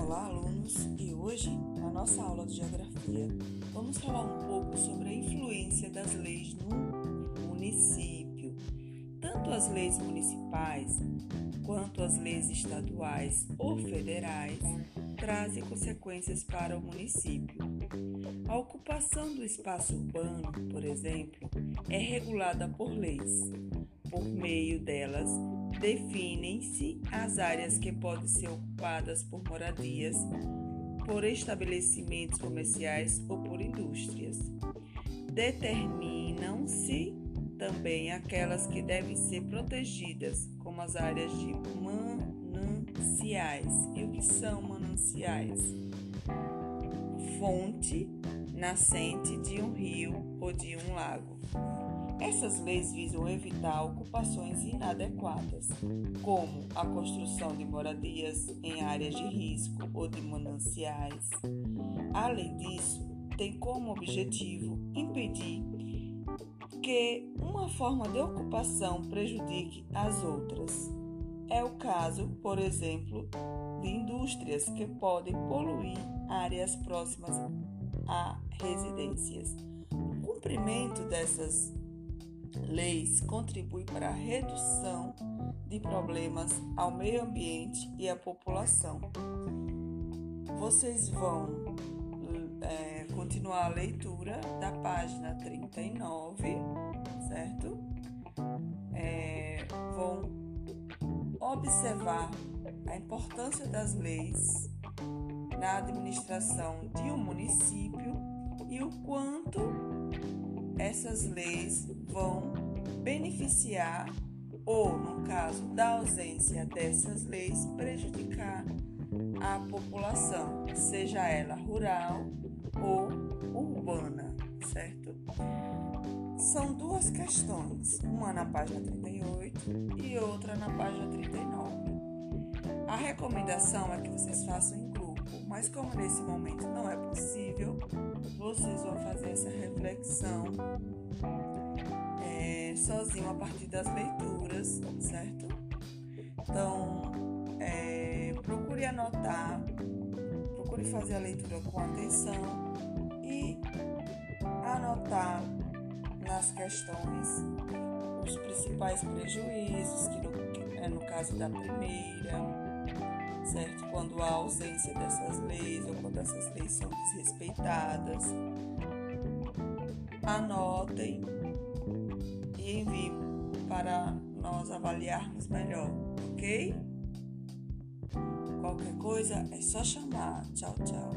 Olá, alunos! E hoje, na nossa aula de Geografia, vamos falar um pouco sobre a influência das leis no município. Tanto as leis municipais quanto as leis estaduais ou federais trazem consequências para o município. A ocupação do espaço urbano, por exemplo, é regulada por leis. Por meio delas, definem-se as áreas que podem ser ocupadas por moradias, por estabelecimentos comerciais ou por indústrias. Determinam-se também aquelas que devem ser protegidas, como as áreas de mananciais. E o que são mananciais? Fonte nascente de um rio ou de um lago. Essas leis visam evitar ocupações inadequadas, como a construção de moradias em áreas de risco ou de mananciais. Além disso, tem como objetivo impedir que uma forma de ocupação prejudique as outras. É o caso, por exemplo, de indústrias que podem poluir áreas próximas a residências. O cumprimento dessas leis contribui para a redução de problemas ao meio ambiente e à população. Vocês vão é, continuar a leitura da página 39, certo? É, vão observar a importância das leis na administração de um município e o quanto essas leis vão beneficiar ou, no caso da ausência dessas leis, prejudicar a população, seja ela rural ou urbana, certo? São duas questões, uma na página 38 e outra na página 39. A recomendação é que vocês façam em grupo, mas como nesse momento não é possível, vocês vão fazer essa reflexão é, sozinho a partir das leituras, certo? Então, é, procure anotar, procure fazer a leitura com atenção e anotar nas questões os principais prejuízos, que no, é no caso da primeira, certo? Quando há ausência dessas leis ou quando essas leis são desrespeitadas. Anotem e enviem para nós avaliarmos melhor, ok? Qualquer coisa é só chamar. Tchau, tchau.